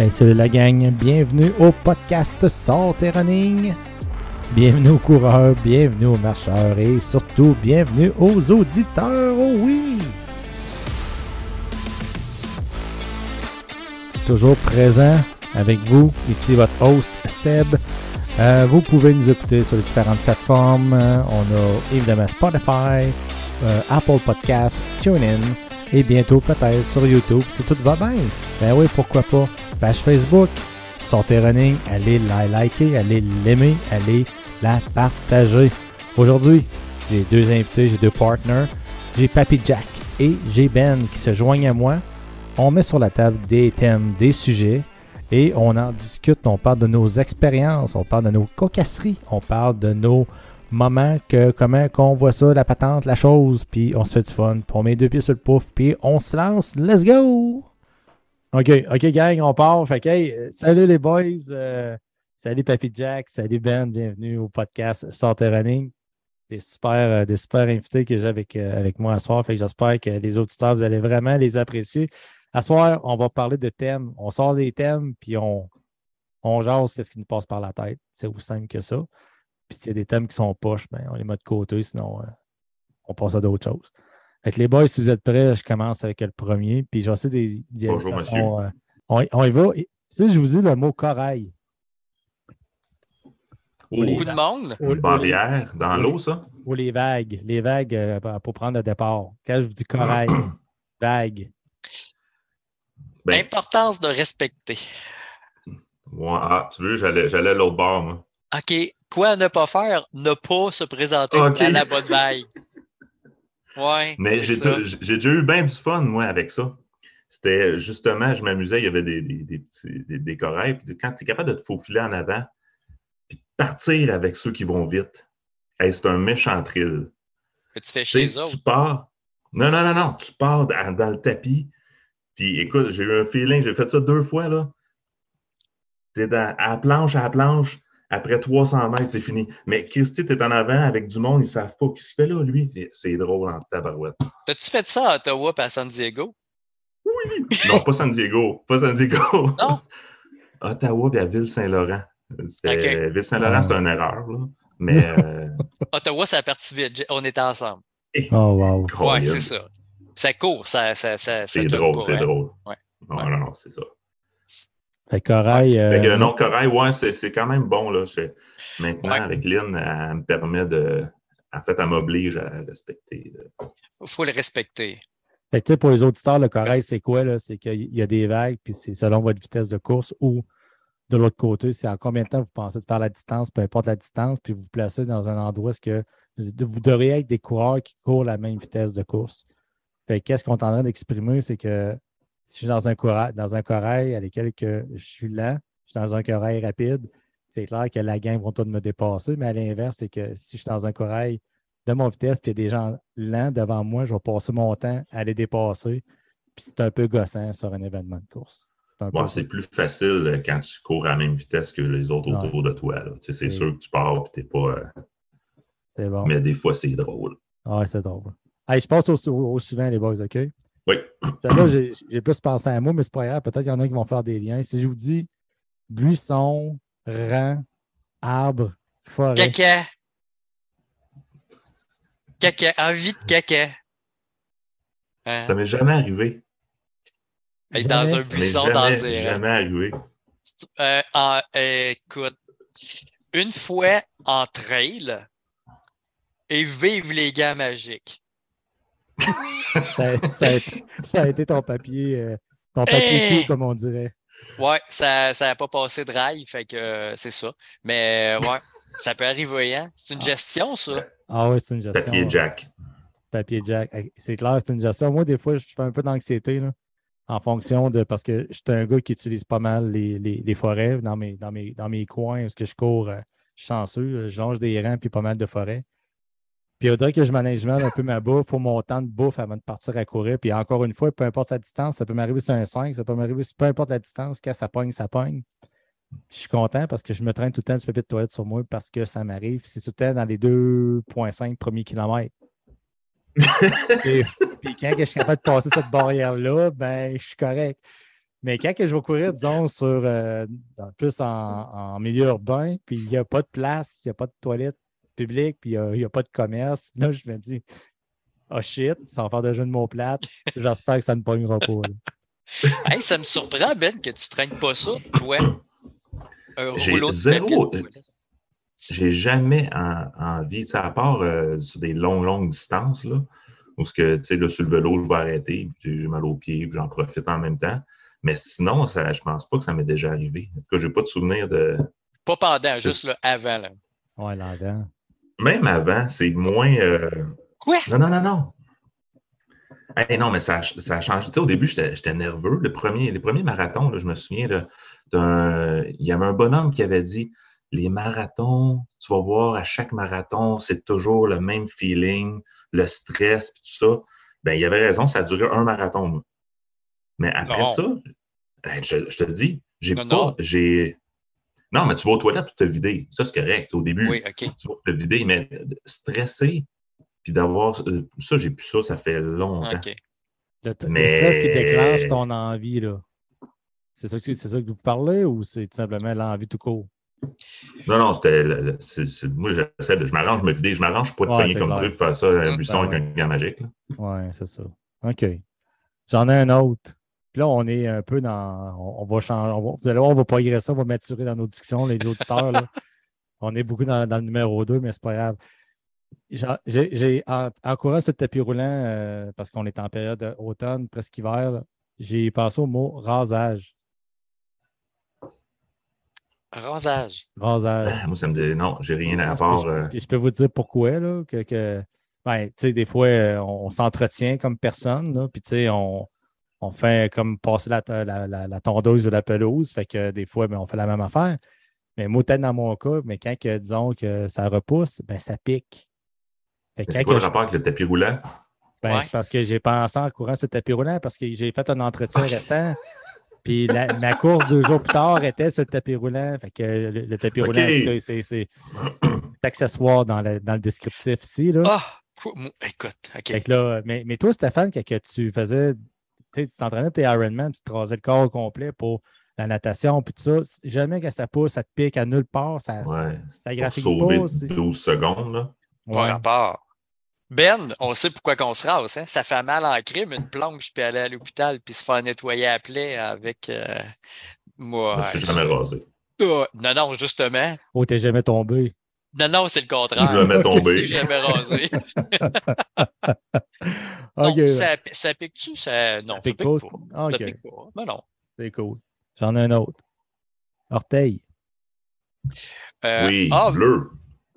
Hey, salut la gang, bienvenue au podcast Sortez Running. Bienvenue aux coureurs, bienvenue aux marcheurs et surtout bienvenue aux auditeurs, oh oui! Toujours présent avec vous, ici votre host Seb. Euh, vous pouvez nous écouter sur les différentes plateformes. On a évidemment Spotify, euh, Apple Podcasts, TuneIn et bientôt peut-être sur YouTube si tout va bien. Ben oui, pourquoi pas? Page Facebook, Sortez Running, allez la liker, allez l'aimer, allez la partager. Aujourd'hui, j'ai deux invités, j'ai deux partners. J'ai Papy Jack et j'ai Ben qui se joignent à moi. On met sur la table des thèmes, des sujets et on en discute. On parle de nos expériences, on parle de nos cocasseries, on parle de nos moments, que comment qu'on voit ça, la patente, la chose, puis on se fait du fun. Puis on met deux pieds sur le pouf, puis on se lance. Let's go! OK, OK, gang, on part. Hey, salut les boys. euh, salut Papy Jack, salut Ben, bienvenue au podcast Santé Running. Des super, euh, des super invités que j'ai avec, euh, avec moi ce soir. J'espère que les auditeurs, vous allez vraiment les apprécier. À soir, on va parler de thèmes. On sort des thèmes, puis on, on jase ce qui nous passe par la tête. C'est aussi simple que ça. Puis s'il y a des thèmes qui sont poches, ben, on les met de côté, sinon euh, on passe à d'autres choses. Fait que les boys, si vous êtes prêts, je commence avec le premier. Puis je vais essayer d'y- Bonjour, monsieur. euh, on, y- on y va. Et- Si je vous dis le mot corail. Oh, Beaucoup de monde. Ou- une barrière dans l'eau, ça? Ou les vagues. Les vagues euh, pour- prendre le départ. Quand je vous dis corail, vague. Ben, Importance de respecter. ouais, ah, tu veux, j'allais j'allais à l'autre bord, moi. OK. Quoi ne pas faire? Ne pas se présenter à la bonne vague. Ouais. Mais j'ai déjà eu bien du fun, moi, avec ça. C'était justement, je m'amusais, il y avait des, des, des petits des, des corails. Puis quand tu es capable de te faufiler en avant, puis de partir avec ceux qui vont vite, hey, c'est un méchant thrill. Que tu fais chez eux tu pars. Non, non, non, non. Tu pars dans, dans le tapis. Puis écoute, j'ai eu un feeling, j'ai fait ça deux fois, là. T'es dans, à la planche, à la planche. Après 300 mètres, c'est fini. Mais Christy, t'es en avant avec du monde, ils savent pas ce qu'il fait là, lui. C'est drôle en tabarouette. T'as-tu fait ça à Ottawa et à San Diego? Non, pas San Diego. Pas San Diego. Non? Ottawa et à Ville-Saint-Laurent. Ville-Saint-Laurent, c'est une erreur, là. Mais. Euh, Ottawa, c'est la partie vite. On était ensemble. eh, Oh, wow. Ouais, Colin, c'est ça. Ça court, ça, ça, ça, ça C'est drôle, c'est hein. drôle. Ouais. Non, Ouais. non, non, c'est ça. Fait que corail. Fait que euh, non, corail, ouais, c'est c'est quand même bon. Là. Je- Maintenant, Ouais. avec Lynn, elle me permet de. En fait, elle m'oblige à respecter. là. faut le respecter. Fait que, pour les auditeurs, le corail, c'est quoi? là? C'est qu'il y a des vagues, puis c'est selon votre vitesse de course ou de l'autre côté, c'est en combien de temps vous pensez de faire la distance, peu importe la distance, puis vous vous placez dans un endroit où que vous devriez être des coureurs qui courent la même vitesse de course? Fait que qu'est-ce qu'on est en train d'exprimer, c'est que si je suis dans un corail, dans un corail à lequel que je suis lent, je suis dans un corail rapide, c'est clair que la gang vont tous me dépasser, mais à l'inverse, c'est que si je suis dans un corail de mon vitesse, puis il y a des gens lents devant moi, je vais passer mon temps à les dépasser. Puis c'est un peu gossant sur un événement de course. C'est peu Bon, plus facile euh, quand tu cours à la même vitesse que les autres autour de toi. C'est sûr que tu pars et t'es pas. euh, C'est bon. Mais des fois, c'est drôle. Ah Ouais, c'est drôle. Je passe au, au- au suivant, les boys, OK? Oui. Là, j'ai j'ai plus pensé à moi, mais c'est pas grave. Peut-être qu'il y en a qui vont faire des liens. Si je vous dis buisson, rang, arbre, forêt. Caca. Caca. Envie de caca. Hein? Ça m'est jamais arrivé. Dans Jamais. un buisson jamais, dans un jamais arrivé. Euh, en- euh, écoute, une fois en trail et vive les gars magiques. Ça, ça a, été- ça a été ton papier, euh, ton papier Hey! cul, comme on dirait. Ouais, ça n'a pas passé de rail, fait que euh, c'est ça. Mais euh, ouais, ça peut arriver, hein? C'est une gestion, ça. Ah oui, c'est une gestion. Papier Jack. Papier Jack. C'est clair, c'est une gestion. Moi, des fois, je fais un peu d'anxiété là, en fonction de. Parce que je suis un gars qui utilise pas mal les, les- les forêts dans mes, dans, mes, dans mes coins est-ce que je cours. je suis chanceux. Je longe des rangs puis pas mal de forêts. Puis il faudrait que je manage mal un peu ma bouffe. Faut mon temps de bouffe avant de partir à courir. Puis encore une fois, peu importe la distance, ça peut m'arriver sur un 5, ça peut m'arriver peu importe la distance, quand ça pogne, ça pogne. Je suis content parce que je me traîne tout le temps du papier de toilette sur moi parce que ça m'arrive. C'est tout le temps dans les 2,5 premiers kilomètres. Et- puis quand je suis capable de passer cette barrière-là, ben, je suis correct. Mais quand je vais courir, disons, sur, euh, plus en, en milieu urbain, puis il n'y a pas de place, il n'y a pas de toilette publique, puis il n'y a, il y a pas de commerce, là, je me dis, oh shit, va faire des jeux de mots plates. J'espère que ça ne pognera pas. Hey, ça me surprend, Ben, que tu traînes pas ça, toi. Un J'ai rouleau de zéro- de toilette. J'ai jamais en- envie, sais, à part euh, sur des longues, longues distances, là, où ce que, tu sais, là, sur le vélo, je vais arrêter, puis j'ai mal aux pieds, puis j'en profite en même temps. Mais sinon, ça, je pense pas que ça m'est déjà arrivé. En tout cas, j'ai pas de souvenir de. Pas pendant, juste là, avant. Là. Ouais, là-dedans. Même avant, c'est moins. euh, Quoi? Non, non, non, non. Hey, non, mais ça, a- ça a changé. Tu sais, au début, j'étais nerveux. Le premier, les premiers marathons, là, je me souviens, là, d'un- il y avait un bonhomme qui avait dit Les marathons, tu vas voir, à chaque marathon, c'est toujours le même feeling, le stress, puis tout ça. Ben, il avait raison, ça a duré un marathon. moi. Mais après Non. ça, hey, je, je te dis, j'ai pas. j'ai Non, mais tu vas aux toilettes pour te vider. Ça, c'est correct. Au début, Oui, OK. tu vas te vider, mais stressé, puis d'avoir euh, ça, j'ai plus ça, ça fait longtemps. OK. Le, le stress qui déclenche ton envie, là. C'est ça, que- c'est ça que vous parlez ou c'est tout simplement l'envie tout court? Non, non, c'était. le- le- c'est- c'est- moi, j'essaie de. Je m'arrange, je me vider, je m'arrange pour pas Ouais, comme clair. truc, faire ça, un Mm. buisson Ben avec un gant magique. là. Ouais, c'est ça. OK. J'en ai un autre. Puis là, on est un peu dans. On, on va changer. on va- vous allez voir, on va progresser, on va maturer dans nos discussions, les auditeurs. là. On est beaucoup dans, dans le numéro 2, mais c'est pas grave. J'ai- en, en courant ce tapis roulant, euh, parce qu'on est en période automne, presque hiver, j'ai pensé au mot rasage. Rasage. Rasage. Ah, Moi, ça me dit non, j'ai rien à part. je, euh, puis je peux vous dire pourquoi, là, que, que ben, tu sais, des fois, euh, on, on s'entretient comme personne, là, puis tu sais, on, on fait comme passer la, la, la- la tondeuse de la pelouse, fait que des fois, ben, on fait la même affaire. Mais moi, peut-être dans mon cas, mais quand, que, disons, que ça repousse, ben, ça pique. Que c'est quoi que le je- rapport avec le tapis roulant? ben, Ouais. c'est parce que j'ai pensé en courant ce tapis roulant, parce que j'ai fait un entretien récent. Puis la- ma course deux jours plus tard était sur le tapis roulant. Fait que le, le tapis roulant, c'est- accessoire dans le, dans le descriptif ici. Là. Ah! Écoute, OK. Fait que là, mais, mais toi, Stéphane, quand que tu faisais, tu sais, tu t'entraînais tes Ironman, tu te rasais le corps au complet pour la natation, puis tout ça, jamais que ça pousse, ça te pique à nulle part, ça, ça- Ouais. ça Pour graphique sauver pas. c'est- 12 secondes, là. Pas Ouais. rapport. Ben, on sait pourquoi qu'on se rase. Hein? Ça fait mal en crime, une planche, puis aller à l'hôpital, puis se faire nettoyer à plaie avec. euh, moi. Je suis jamais rasé. Non, non, justement. Oh, t'es jamais tombé. Non, non, c'est le Je contraire. mets Ok, tomber. C'est jamais rasé. Non, ça, ça pique-tu? Ça... Non, ça pique pique, pas. pas. Ok. Ça pique pas. Ben non. c'est cool. J'en ai un autre. Orteil, Euh, Oui, ah, bleu.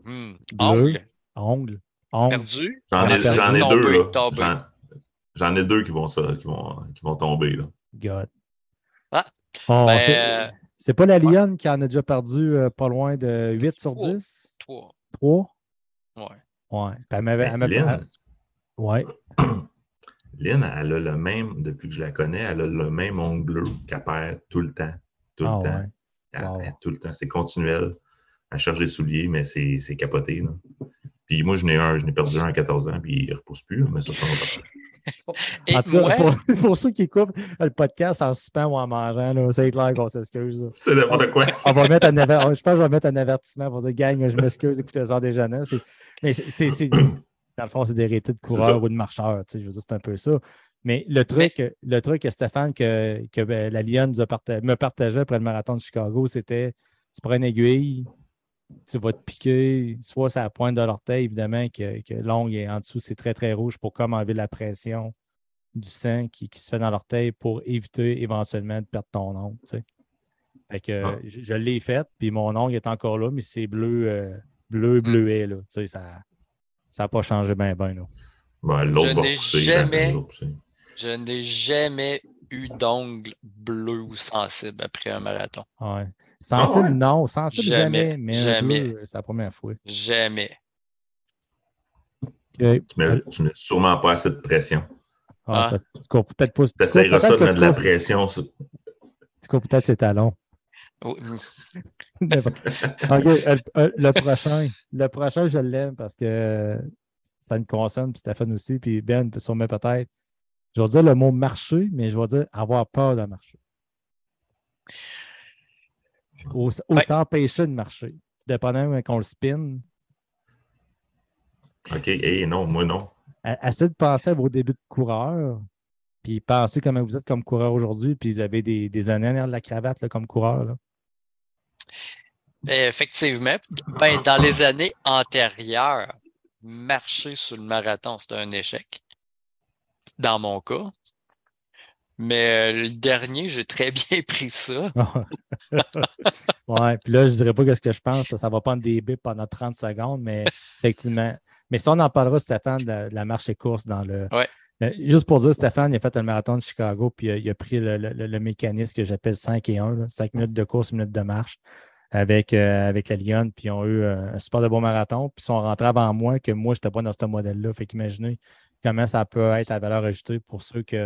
hmm, Bleu. ongle, ongle, ongle. perdu. J'en ai, Tombé, deux, tombé. J'en- ai deux qui vont, ça, qui vont, qui vont tomber, là. God. Ah. Oh, Ben, c'est- pas la Lionne qui en a déjà perdu euh, pas loin de 8 sur Trois. 10? Trois. 3? Ouais. Ouais. Elle m'avait. elle Ben, Lynn, Ouais. Lynn, elle a le même, depuis que je la connais, elle a le même ongle bleu qu'elle perd tout le temps. Tout Ah, le temps. ouais. Elle- Wow. elle- tout le temps. C'est continuel. Elle cherche des souliers, mais c'est c'est capoté. Là. Puis moi, je n'ai un, je n'ai perdu un à 14 ans, puis il ne repousse plus, mais ça, ça va. Et En tout cas, moi, pour, pour ceux qui écoutent le podcast en suspens ou en mangeant, là, c'est clair qu'on s'excuse. C'est n'importe quoi. On va mettre un aver- Je pense que je vais mettre un avertissement pour dire Gang, je m'excuse, écoutez ça des jeunes. C'est- Mais c'est, c'est- c'est- dans le fond, c'est des rétés de coureurs ou de marcheurs. tu sais, Je veux dire, c'est un peu ça. Mais le truc, le truc Stéphane, que, que ben, la Lyon nous a parta- me partageait après le marathon de Chicago, c'était tu prends une aiguille, tu vas te piquer, soit c'est à la pointe de l'orteil, évidemment, que, que l'ongle est en dessous, c'est très, très rouge pour comme enlever la pression du sang qui, qui se fait dans l'orteil pour éviter éventuellement de perdre ton ongle. tu sais. Fait que Ah. je, je l'ai fait, puis mon ongle est encore là, mais c'est bleu, euh, bleu, bleuet. Là. Tu sais, ça n'a pas changé bien, bien. Là. Ben, L'autre Je n'ai jamais- repousser. je n'ai jamais eu d'ongle bleu ou sensible après un marathon. Ouais. Sensible, Ah ouais? non. Sensible, jamais. Jamais, jamais. bleu, c'est la première fois. Jamais. Tu mets, mets sûrement pas assez de pression. Ah, Ah. peut- tu cours peut-être pas. Tu tu essaieras cours ça de peut-être mettre de la pression. sur- tu cours peut-être ses talons. Oui. Euh, euh, le prochain. Le prochain, je l'aime parce que euh, ça me concerne, puis Stéphane aussi, puis Ben, sûrement peut-être. Je vais dire le mot marcher, mais je vais dire avoir peur de marcher. Ou, ou Ouais. s'empêcher de marcher. Dépendamment qu'on le spin. OK, et non, moi non. A- Essayez de penser à vos débuts de coureur. Puis pensez comment vous êtes comme coureur aujourd'hui. Puis vous avez des, des années derrière la cravate là, comme coureur. là. Effectivement. Ben, dans les années antérieures, marcher sur le marathon, c'était un échec. Dans mon cas. Mais euh, le dernier, j'ai très bien pris ça. ouais, puis là, je dirais pas que ce que je pense, ça va prendre des bips pendant 30 secondes, mais effectivement. Mais ça, on en parlera, Stéphane, de la, marche et course dans le. Ouais. le- Juste pour dire, Stéphane, il a fait le marathon de Chicago, puis il a, il a pris le, le- le mécanisme que j'appelle 5 et 1, 5 minutes de course, 1 minute de marche avec, euh, avec la Lyon, puis ils ont eu euh, un super de bon marathon, puis ils sont rentrés avant moi, que moi, je n'étais pas dans ce modèle-là. Fait qu'imaginez comment ça peut être à valeur ajoutée pour ceux qui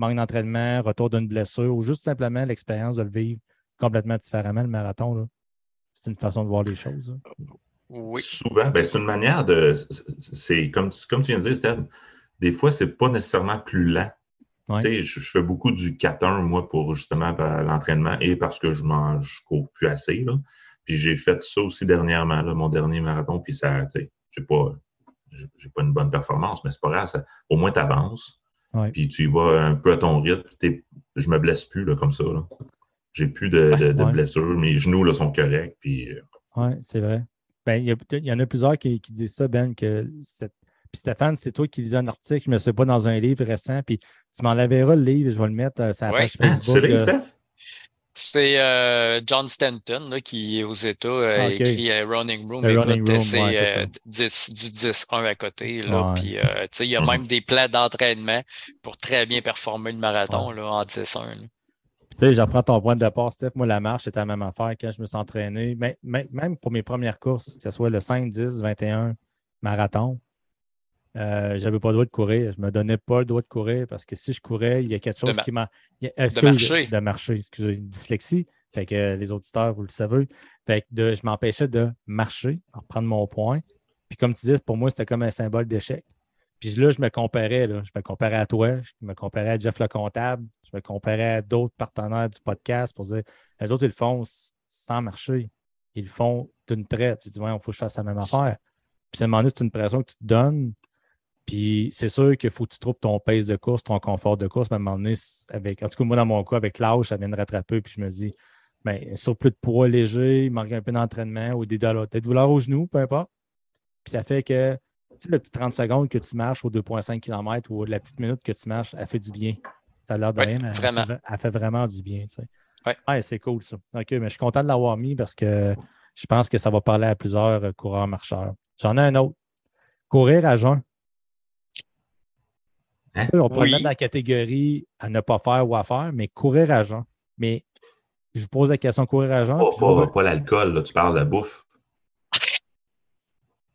manquent d'entraînement, retour d'une blessure, ou juste simplement l'expérience de le vivre complètement différemment, le marathon. là. C'est une façon de voir les choses. là. Oui. Souvent, ben, c'est une manière de. C'est comme, comme tu viens de dire, Steph, des fois, c'est pas nécessairement plus lent. Ouais. Tu sais, Je, je fais beaucoup du 4-1, moi, pour justement ben, l'entraînement et parce que je mange, je cours plus assez. Là. Puis j'ai fait ça aussi dernièrement, là, mon dernier marathon, puis ça, tu sais, j'ai pas, j'ai j'ai pas une bonne performance, mais c'est pas grave, ça- au moins tu avances. Ouais. Puis tu y vas un peu à ton rythme, je me blesse plus là, comme ça. Là. J'ai plus de, de, de Ouais. blessures, mes genoux là, sont corrects, puis euh, Oui, c'est vrai. Ben, il, y a, il y en a plusieurs qui, qui disent ça, Ben, que cette- Puis Stéphane, c'est toi qui lisais un article, je ne me souviens pas dans un livre récent, puis tu m'en l'enverras le livre, je vais le mettre euh, sur la Ouais. page Hein, Facebook. c'est vrai, euh, Steph? C'est euh, John Stanton là, qui, aux États, euh, Ah, a ok. écrit euh, Running Room. Le Écoute, Running Room, c'est ouais, c'est euh, ça. 10 du 10-1 à côté. Là, Ouais. puis, euh, tu sais, il y a Mhm. même des plans d'entraînement pour très bien performer le marathon là, en 10-1. là. Tu sais, j'apprends ton point de départ, Steph. Moi, la marche, c'était la même affaire quand je me suis entraîné. Mais- Même pour mes premières courses, que ce soit le 5, 10, 21 marathon, euh, j'avais pas le droit de courir. Je me donnais pas le droit de courir parce que si je courais, il y a quelque chose qui m'a. excuse, marcher. De marcher, excusez, une dyslexie. Fait que euh, les auditeurs, vous le savez. Fait que de- je m'empêchais de marcher, de reprendre mon point. Puis comme tu disais, pour moi, c'était comme un symbole d'échec. Puis là, je me comparais, là. je me comparais à toi, je me comparais à Jeff le comptable, je me comparais à d'autres partenaires du podcast pour dire, les autres, ils le font sans marcher. Ils le font d'une traite. Je dis, ouais, il faut que je fasse la même affaire. Puis à un moment donné, c'est une pression que tu te donnes. Puis c'est sûr qu'il faut que tu trouves ton pace de course, ton confort de course. Mais à un moment donné, avec, en tout cas, moi, dans mon cas, avec l'âge, ça vient de rattraper. Puis je me dis, ben, un surplus de poids léger, il manque un peu d'entraînement ou des douleurs aux genoux, peu importe. Puis ça fait que, tu sais, le petit 30 secondes que tu marches au 2,5 km ou la petite minute que tu marches, elle fait du bien. Ça a l'air de rien, mais elle fait, elle fait vraiment du bien. Tu sais. Ouais. c'est cool ça. OK, mais je suis content de l'avoir mis parce que je pense que ça va parler à plusieurs euh, coureurs marcheurs. J'en ai un autre. Courir à jeun. Hein? Ça, on pourrait Oui. le mettre dans la catégorie à ne pas faire ou à faire, mais courir à jeun. Mais je vous pose la question courir à jeun. Pas, vous pas, l'alcool, là, tu parles de la bouffe.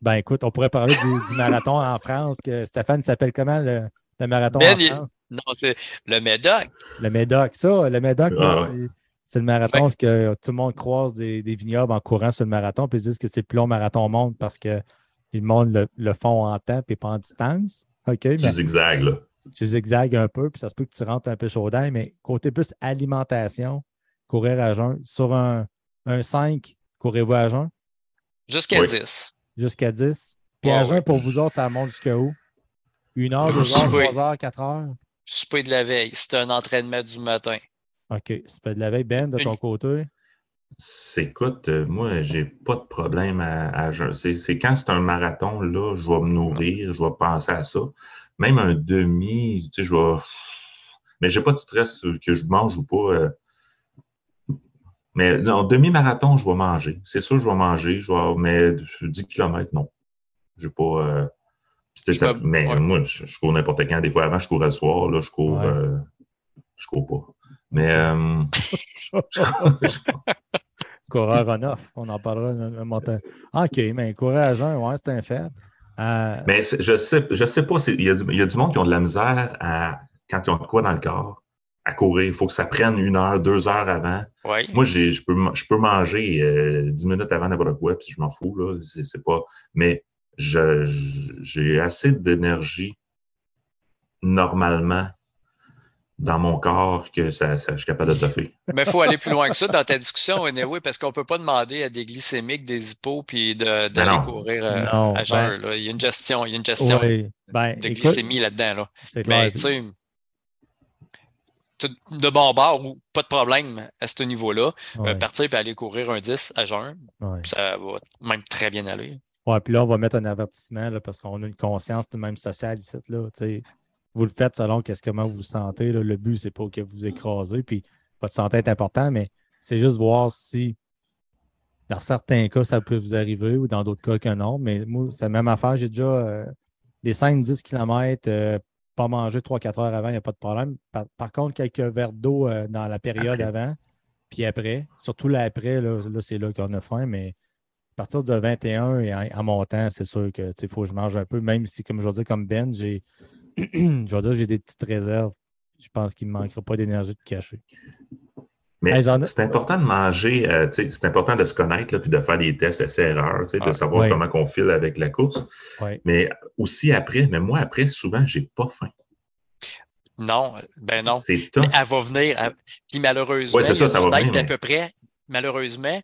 Ben écoute, on pourrait parler du, du marathon en France. Que Stéphane il s'appelle comment le, le marathon Ben, en il- France? Non, c'est le Médoc. Le Médoc, ça, le Médoc, Ah, ouais. c'est- c'est le marathon parce que tout le monde croise des, des vignobles en courant sur le marathon, puis ils disent que c'est le plus long marathon au monde parce que le monde le, le font en temps et pas en distance. OK, Tu zigzags, là. tu zigzagues un peu, puis ça se peut que tu rentres un peu chaud d'ail, mais côté plus alimentation, courir à jeun, sur un, un 5, courez-vous à jeun? Jusqu'à Oui. 10. jusqu'à 10. Puis à jeun, pour vous autres, ça monte jusqu'à où? Une heure, deux heures, pas. trois heures, quatre heures? Souper de la veille. C'est un entraînement du matin. OK. C'est pas de la veille, Ben, de ton Une- côté? C'est- Écoute, euh, moi, j'ai pas de problème à. C'est quand c'est un marathon, là, je vais me nourrir, je vais penser à ça. Même un demi, tu sais, je vais. Mais j'ai pas de stress que je mange ou pas. euh. Mais non, demi-marathon, je vais manger. C'est sûr, je vais manger. Je vais... Mais 10 km, non. J'ai pas. euh, ça- Mais ouais. moi, je, je cours n'importe quand. Des fois, avant, je courais le soir. Là, je cours. Ouais. euh, Je cours pas. Mais. euh, Coureur on-off, on en parlera un, un montant. OK, mais courir à ouais, c'est un fait. Euh, Mais je sais, je sais pas, il y, a du- il y a du monde qui ont de la misère à, quand ils ont de quoi dans le corps, à courir. Il faut que ça prenne une heure, deux heures avant. Moi, j'ai, je, peux, je peux manger euh, dix minutes avant n'importe quoi, puis je m'en fous, là. C'est, pas. Mais j'ai assez d'énergie normalement dans mon corps que ça, ça je suis capable de toffer. Mais il faut aller plus loin que ça dans ta discussion, anyway, parce qu'on ne peut pas demander à des glycémiques, des hippos, puis d'aller courir euh, Non, à ben- jeun. là. Il y a une gestion, il y a une gestion Oui, ben, de écoute, glycémie là-dedans. Là. Mais tu sais, de bon bord ou pas de problème à ce niveau-là. Euh, partir et aller courir un 10 à jeun, ouais. ça va même très bien aller. Ouais, puis là, on va mettre un avertissement là, parce qu'on a une conscience tout de même sociale ici. Là, tu sais. Vous le faites selon qu'est-ce comment vous vous sentez. là. Le but, c'est pas que vous écrasez, puis votre santé est important, mais c'est juste voir si dans certains cas, ça peut vous arriver ou dans d'autres cas que non. Mais moi, c'est la même affaire. J'ai déjà euh, des 5-10 km, pas manger 3-4 heures avant, il n'y a pas de problème. Par, par contre, quelques verres d'eau euh, dans la période Après. avant, puis après, surtout l'après, là, là c'est là qu'on a faim, mais à partir de 21 et en, en montant, c'est sûr que il faut que je mange un peu, même si, comme je dire, comme Ben, j'ai je vais dire j'ai des petites réserves. Je pense qu'il ne me manquera pas d'énergie de cacher. Mais Hey, c'est important de manger, euh, c'est important de se connaître là, puis de faire des tests tu sais, de Ah, savoir ouais. comment on file avec la course. Ouais. Mais aussi après, mais moi après, souvent, j'ai pas faim. Non, ben non. C'est elle va venir. elle- Puis malheureusement, Ouais, c'est il y a ça, va d'à peu près, malheureusement,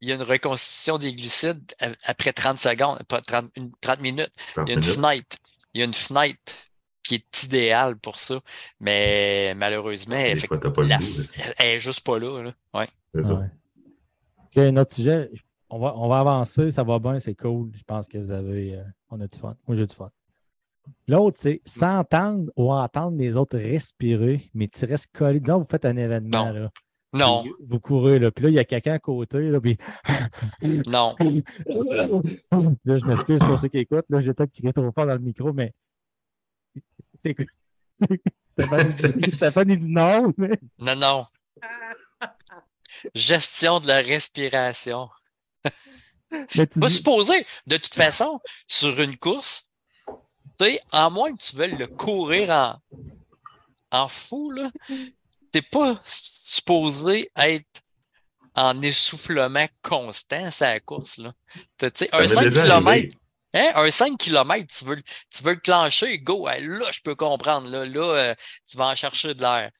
il y a une reconstitution des glucides a- après 30 secondes, pas 30, une- 30 minutes. 30 Il y a une minutes. fenêtre. Il y a une fenêtre qui est idéale pour ça. Mais malheureusement, Des effectivement, fois, t'as pas le la- goût. elle est juste pas là. là. Ouais. C'est ça. Ouais. OK, un autre sujet. On va, on va avancer, ça va bien, c'est cool. Je pense que vous avez. euh, on a du fun. Moi, j'ai du fun. L'autre, c'est s'entendre ou entendre les autres respirer, mais tu restes collé. Disons, vous faites un événement. Non. Là, Non, Puis Vous courez, là, puis là, il y a quelqu'un à côté, là, puis non. là, je m'excuse pour ceux qui écoutent, là, peut-être crié trop fort dans le micro, mais c'est que Stéphane, il dit non, mais Non, non. Gestion de la respiration. mais tu Pas dis- supposé, de toute façon, sur une course, tu sais, à moins que tu veuilles le courir en, en fou, là, t'es pas supposé être en essoufflement constant, c'est la course, là. Tu sais, un m'est 5 déjà km, arrivé. Hein, un 5 km, tu veux, le- tu veux le clencher, go, hein, là, je peux comprendre, là, là, euh, tu vas en chercher de l'air.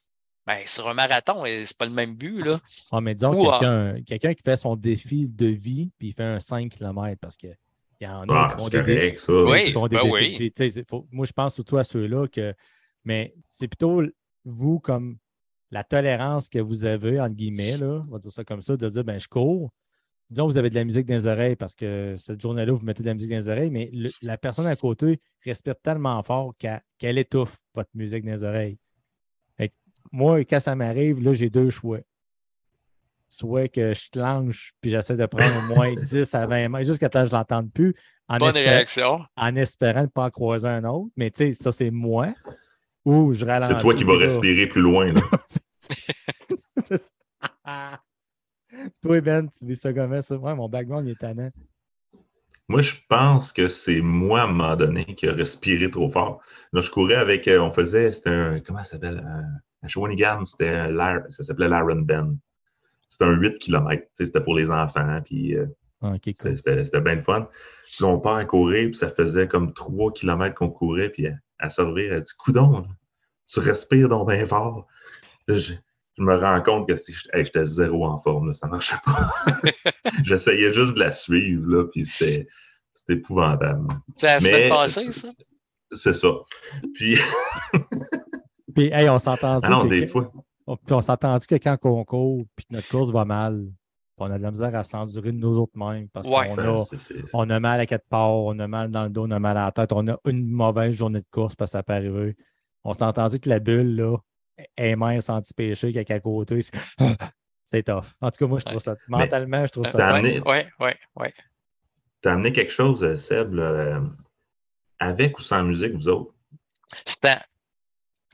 Ben, sur un marathon, euh, c'est pas le même but, là. Ah, mais disons, Ou, quelqu'un quelqu'un qui fait son défi de vie, puis il fait un 5 km parce qu'il y en a Ah, qui font des, correct, ça. Oui. qui font des ben défis. oui. Faut- moi, je pense surtout à ceux-là que. Mais c'est plutôt vous, comme la tolérance que vous avez, entre guillemets, là, on va dire ça comme ça, de dire ben je cours. Disons, vous avez de la musique dans les oreilles parce que cette journée-là, vous mettez de la musique dans les oreilles, mais le- la personne à côté respire tellement fort qu'elle étouffe votre musique dans les oreilles. Fait moi, quand ça m'arrive, là, j'ai deux choix. Soit que je clenche puis j'essaie de prendre au moins 10 à 20 mètres jusqu'à temps que je ne l'entende plus. En Bonne espérant- réaction. en espérant ne pas en croiser un autre. Mais tu sais, ça, c'est moi. Ou je ralentis. C'est toi qui vas respirer plus loin. Là. Toi, Ben, tu vis ça comment ça? Ouais, mon background, il est tannant. Moi, je pense que c'est moi, à un moment donné, qui a respiré trop fort. Là, je courais avec, euh, on faisait, c'était un, comment ça s'appelle? À Shawinigan, c'était un ça s'appelait l'Iron Ben. C'était un 8 km. C'était pour les enfants, puis euh, Ah, cool. c'était- bien le fun. Puis là, on part à courir, puis ça faisait comme 3 km qu'on courait, puis à, à se revirer, elle dit Coudon, tu respires donc bien fort. Là, je, je me rends compte que si- hey, j'étais zéro en forme, là, ça marchait pas. J'essayais juste de la suivre, là, puis c'était c'était épouvantable. C'est la semaine Mais- passée, ça? C'est ça. Puis, Puis, hey, on s'entend ah non, que, des fois. on, puis on s'entend que quand on court, puis que notre course va mal, puis on a de la misère à s'endurer de nous autres mêmes parce Ouais. qu'on a, on a mal à quatre parts, on a mal dans le dos, on a mal à la tête, on a une mauvaise journée de course parce que ça peut arriver. On s'est entendu que la bulle, là, est mince anti-péché, quelqu'un à côté. c'est- C'est tough. En tout cas, moi, je trouve ça. Mentalement, je trouve ça. T'as Oui, amené- oui, oui, oui. T'as amené quelque chose, euh, Seb, là, euh, avec ou sans musique, vous autres? C'était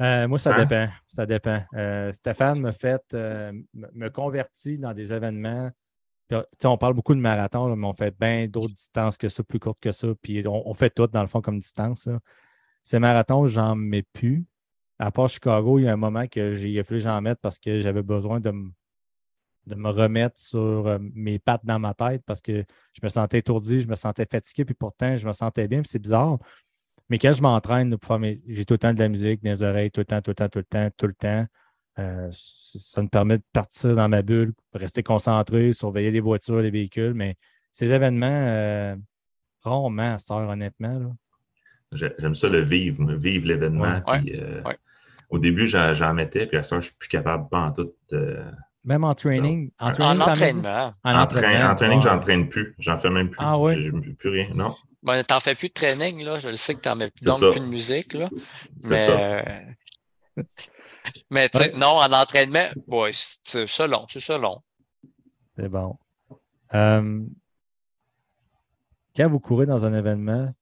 Euh, moi, ça Hein? dépend. Ça dépend. Euh, Stéphane me fait euh, me convertit dans des événements. Puis, tu sais, on parle beaucoup de marathon, là, mais on fait bien d'autres distances que ça, plus courtes que ça. Puis on, on fait tout, dans le fond, comme distance. là. Ces marathons, j'en mets plus. À part Chicago, il y a un moment que j'ai fallu j'en mette parce que j'avais besoin de me, de me remettre sur euh, mes pattes dans ma tête parce que je me sentais étourdi, je me sentais fatigué, puis pourtant, je me sentais bien, puis c'est bizarre. Mais quand je m'entraîne, là, pour faire mes- j'ai tout le temps de la musique dans les oreilles, tout le temps, tout le temps, tout le temps, tout le temps. Euh, ça me permet de partir dans ma bulle, rester concentré, surveiller les voitures, les véhicules. Mais ces événements, euh, rarement à cette heure, honnêtement. J'aime ça le vivre, vivre l'événement. Ouais. puis, euh, Ouais. Au début, j'en j'en mettais, puis à ça, je suis plus capable pas en tout. Même en training? En, En training, En t'en mets- entraînement. En en, entraînement. train, en training, ouais. j'entraîne plus. J'en fais même plus. Ah ouais? J'ai j'ai plus rien. Non. Bon, t'en fais plus de training, là. Je le sais que t'en mets plus, donc ça. plus de musique, là. Mais, euh, mais tu sais, Ouais. non, en entraînement, ouais, c'est ça long, c'est ça long. C'est bon. Euh, quand vous courez dans un événement,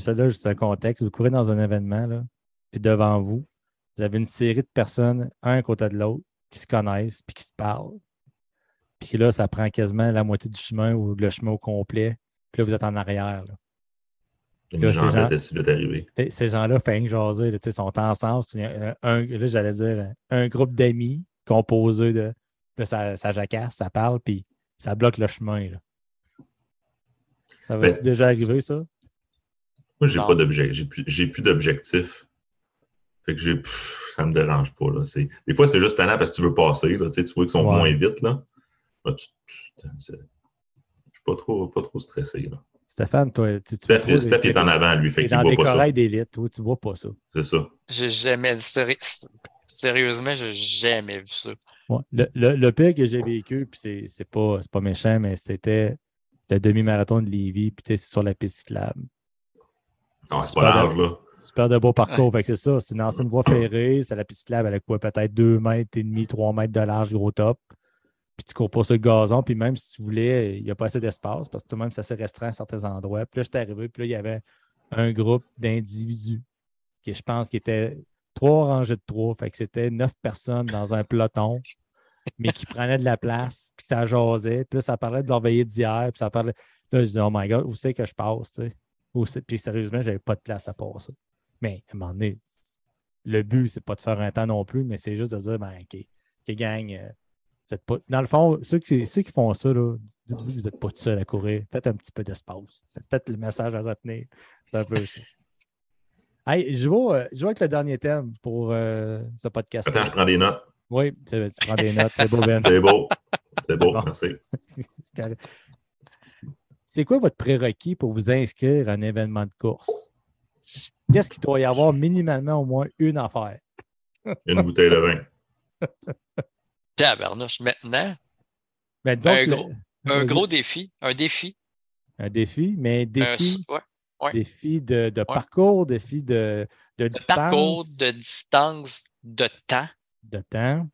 ça là, juste un contexte, vous courez dans un événement, là, puis devant vous, vous avez une série de personnes, un à côté de l'autre, qui se connaissent puis qui se parlent. Puis là, ça prend quasiment la moitié du chemin ou le chemin au complet. Puis là, vous êtes en arrière. là. Ces gens- Ces gens-là que jaser, là, sont ensemble. C'est un, un- là, j'allais dire un groupe d'amis composé de. Là, ça, ça jacasse, ça parle, puis ça bloque le chemin. Là. Ça va Ben, déjà arrivé, ça? Moi, j'ai pas d'objectif. J'ai plus, j'ai plus d'objectif. Fait que j'ai. ça me dérange pas. Là. C'est- Des fois, c'est juste tannant parce que tu veux passer. Là. Tu sais, tu vois qu'ils sont Ouais. moins vite. Là. Là, tu- putain, c'est- Je suis pas trop, pas trop stressé. Là. Stéphane, toi, tu, tu vois Steph, est en avant, lui. Fait qu'il dans voit des pas ça. corails d'élite, toi, tu vois pas ça. C'est ça. J'ai jamais, séri- sérieusement, j'ai jamais vu ça. Ouais. Le, le, le pire que j'ai vécu, puis c'est, c'est pas, c'est pas méchant, mais c'était le demi-marathon de Lévis, puis c'est sur la piste cyclable. Non, c'est C'est pas pas large, là. Super de beau parcours. C'est ça. C'est une ancienne voie ferrée. C'est la piste cyclable. Elle a quoi? Peut-être 2 mètres et demi, 3 mètres de large, gros top. Puis tu cours pas sur le gazon. Puis même si tu voulais, il n'y a pas assez d'espace parce que tout de même, c'est assez restreint à certains endroits. Puis là, j'étais arrivé. Puis là, il y avait un groupe d'individus qui, je pense, qui était trois rangées de trois. Fait que c'était neuf personnes dans un peloton, mais qui prenaient de la place. Puis ça jasait. Puis là, ça parlait de leur veillée d'hier. Puis ça parlait. Là, je dis, oh my God, où c'est que je passe? tu sais? Puis sérieusement, j'avais pas de place à ça. Mais à un moment donné, le but, c'est pas de faire un temps non plus, mais c'est juste de dire, ben, OK, OK, gang, euh, vous êtes pas. Dans le fond, ceux qui, ceux qui font ça, là, dites-vous que vous n'êtes pas tout seul à courir. Faites un petit peu d'espace. C'est peut-être le message à retenir. C'est un peu ça. Hey, je vais, euh, je vais avec le dernier thème pour euh, ce podcast. Attends, je prends des notes. Oui, tu tu prends des notes. C'est beau, Ben. C'est beau. C'est beau, Bon. merci. C'est quoi votre prérequis pour vous inscrire à un événement de course? Qu'est-ce qu'il doit y avoir minimalement au moins une affaire? Une bouteille de vin. Tabarnouche, maintenant, disons Un le- gros- un gros défi, un défi. Un défi, mais un défi, ouais, ouais. défi de, de parcours, défi de, de de distance, parcours, de distance, de temps. de temps.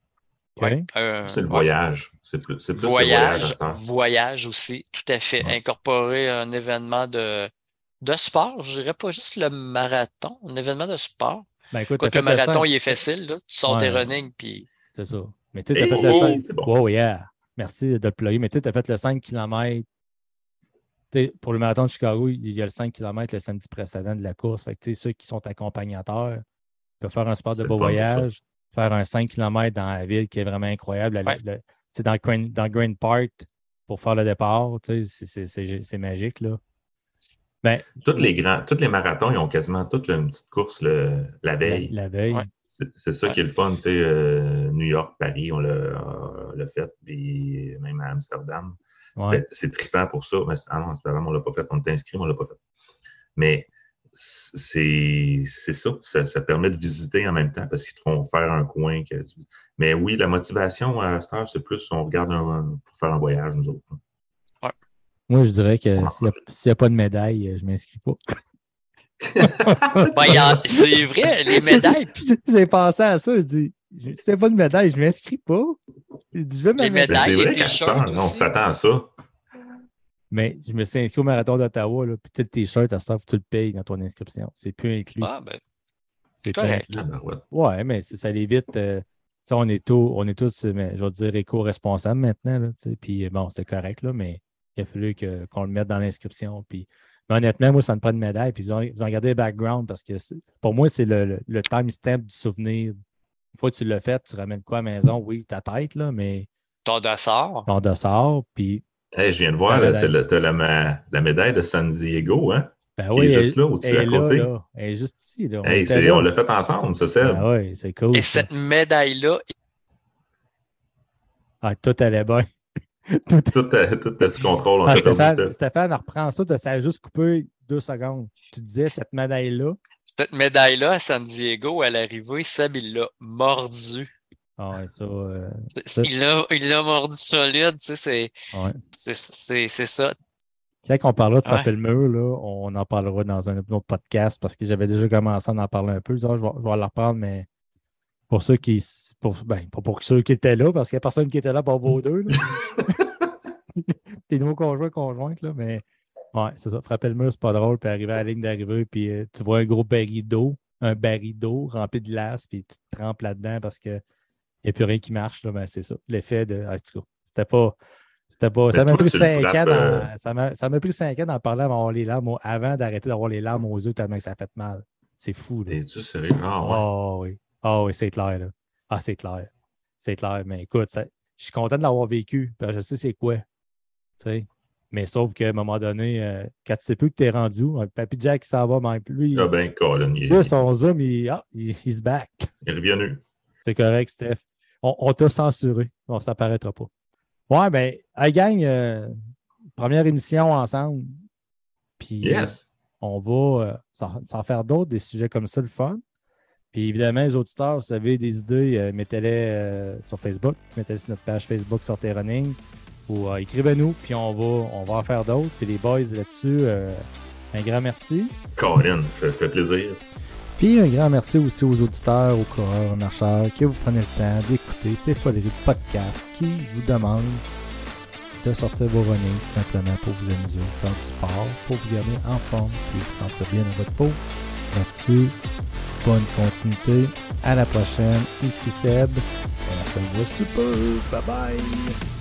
Ouais, un- C'est le ouais. voyage. C'est plus, voyage. Voyage, voyage aussi, tout à fait. Ouais. Incorporer un événement de, de sport, je dirais pas juste le marathon, un événement de sport. Ben, écoute, Quoique le marathon, il est facile, là. Tu sors tes running, puis C'est ça. Mais tu t'as fait le oh, 5. c'est bon. Wow, yeah. Merci de le plugger. Mais tu sais, t'as fait le 5 km. pour le marathon de Chicago, il y a le 5 km le samedi précédent de la course. Fait que, ceux qui sont accompagnateurs peuvent faire un sport de beau voyage, faire un 5 km dans la ville qui est vraiment incroyable. Le- Ouais. le- dans, Green, dans Green Park pour faire le départ. tu sais, c'est- c'est- C'est c'est magique. Là. Ben, Tous les grands, tous les marathons, ils ont quasiment toute une petite course le- la veille. la veille. Ouais. C'est- ça Ouais. qui est le fun, tu sais, euh, New York, Paris, on l'a fait, puis même à Amsterdam. Ouais. C'est trippant pour ça. Mais c'est- ah non, Amsterdam, on l'a pas fait. On était inscrit, mais on l'a pas fait. Mais c'est c'est ça. ça. ça permet de visiter en même temps parce qu'ils te font faire un coin. Que Mais oui, la motivation à cette heure, c'est plus on regarde un- pour faire un voyage, nous autres. Moi, je dirais que s'il n'y a, pas de médaille, je ne m'inscris pas. Ben, en- c'est vrai, les médailles, puis J'ai pensé à ça, je dis, s'il n'y a pas de médaille, je ne m'inscris pas. Je dis, je vais Les médailles, c'est vrai les cette t-shirts on s'attend à ça. Mais je me suis inscrit au marathon d'Ottawa, puis sais, le t-shirt, à ça, tu le payes dans ton inscription. C'est plus inclus. ah, ben, c'est plus correct. inclus. Ah, ben ouais. Ouais, mais ça l'évite. euh, on est tous, on est tous, euh, mais, je vais dire, éco-responsables maintenant. Puis bon, c'est correct, là, mais il a fallu que- qu'on le mette dans l'inscription. Puis, mais honnêtement, moi, ça me prend une médaille. Puis, ils ont, ils ont regardé le background parce que pour moi, c'est le, le, le timestamp du souvenir. Une fois que tu l'as fait, tu ramènes quoi à la maison? Oui, ta tête, là, mais ton dossard. ton dossard. Puis, Hey, je viens de voir, là, c'est médaille. le- t'as la, ma- la médaille de San Diego, hein? Ben oui, est juste là, au-dessus, elle à là, côté. là. Elle est juste ici. Là. On Hey, était c'est- là. on l'a fait ensemble, ça, Seb. Ah oui, c'est cool. Et ça. cette médaille-là, Ah, tout allait bien. Tout... Tout, tout est sous contrôle. On Ah, Stéphane, Stéphane. Reprends ça. Ça a juste coupé deux secondes. Tu disais cette médaille-là. cette médaille-là à San Diego, à l'arrivée, Seb, il l'a mordu. Ah ouais, ça. euh, Ça- Il l'a il l'a mordu solide, tu sais, c'est ouais. c'est- c'est c'est ça. Quand on parlera de Ouais. frapper le mur, là, on en parlera dans un autre podcast parce que j'avais déjà commencé à en parler un peu. Je, vais, je vais mais pour ceux qui. Pour, ben, pas pour ceux qui étaient là, parce qu'il n'y a personne qui était là pour vos deux. Puis nos conjoints, conjointes, là, mais ouais, c'est ça. Frapper le mur, c'est pas drôle. Puis arriver à la ligne d'arrivée, puis euh, tu vois un gros baril d'eau, un baril d'eau rempli de glace, puis tu te trempes là-dedans parce qu'il n'y a plus rien qui marche. Là, ben, c'est ça. L'effet de. Ah, en tout cas, c'était pas. C'était pas. Ça m'a pris tu le cinq ans frappes, dans- ça m'a- ça m'a pris cinq ans d'en parler avant d'avoir les larmes, au- avant d'arrêter d'avoir les larmes aux yeux tellement que ça fait mal. C'est fou. Là. Es-tu sérieux? Ah, ouais. Ah oui. Ah oui, c'est clair. Là. Ah, c'est clair. C'est clair. Mais écoute, ça- je suis content de l'avoir vécu. parce que je sais c'est quoi. Mais sauf qu'à un moment donné, euh, quand tu sais plus que tu es rendu Papy Jack, s'en va, même lui, Ah, ben, Colin, il, lui, son zoom, il, ah, il, se back. il est revenu. C'est correct, Steph. On, on t'a censuré. Bon, ça paraîtra pas. Ouais, ben, hey gang, euh, première émission ensemble. Puis Yes. on va euh, s'en faire d'autres, des sujets comme ça, le fun. Puis évidemment, les auditeurs, vous avez des idées, euh, mettez-les euh, sur Facebook, mettez-les sur notre page Facebook Sortez Running ou euh, écrivez-nous, puis on va, on va en faire d'autres. Puis les boys là-dessus, un grand merci. Colin, ça fait plaisir. Puis un grand merci aussi aux auditeurs, aux coureurs, aux marcheurs, que vous prenez le temps d'écouter ces foleries de podcast qui vous demandent de sortir vos runnings tout simplement pour vous amuser, faire du sport, pour vous garder en forme et vous sentir bien dans votre peau. Là-dessus, bonne continuité. À la prochaine. Ici Seb. On se voit super. Bye bye.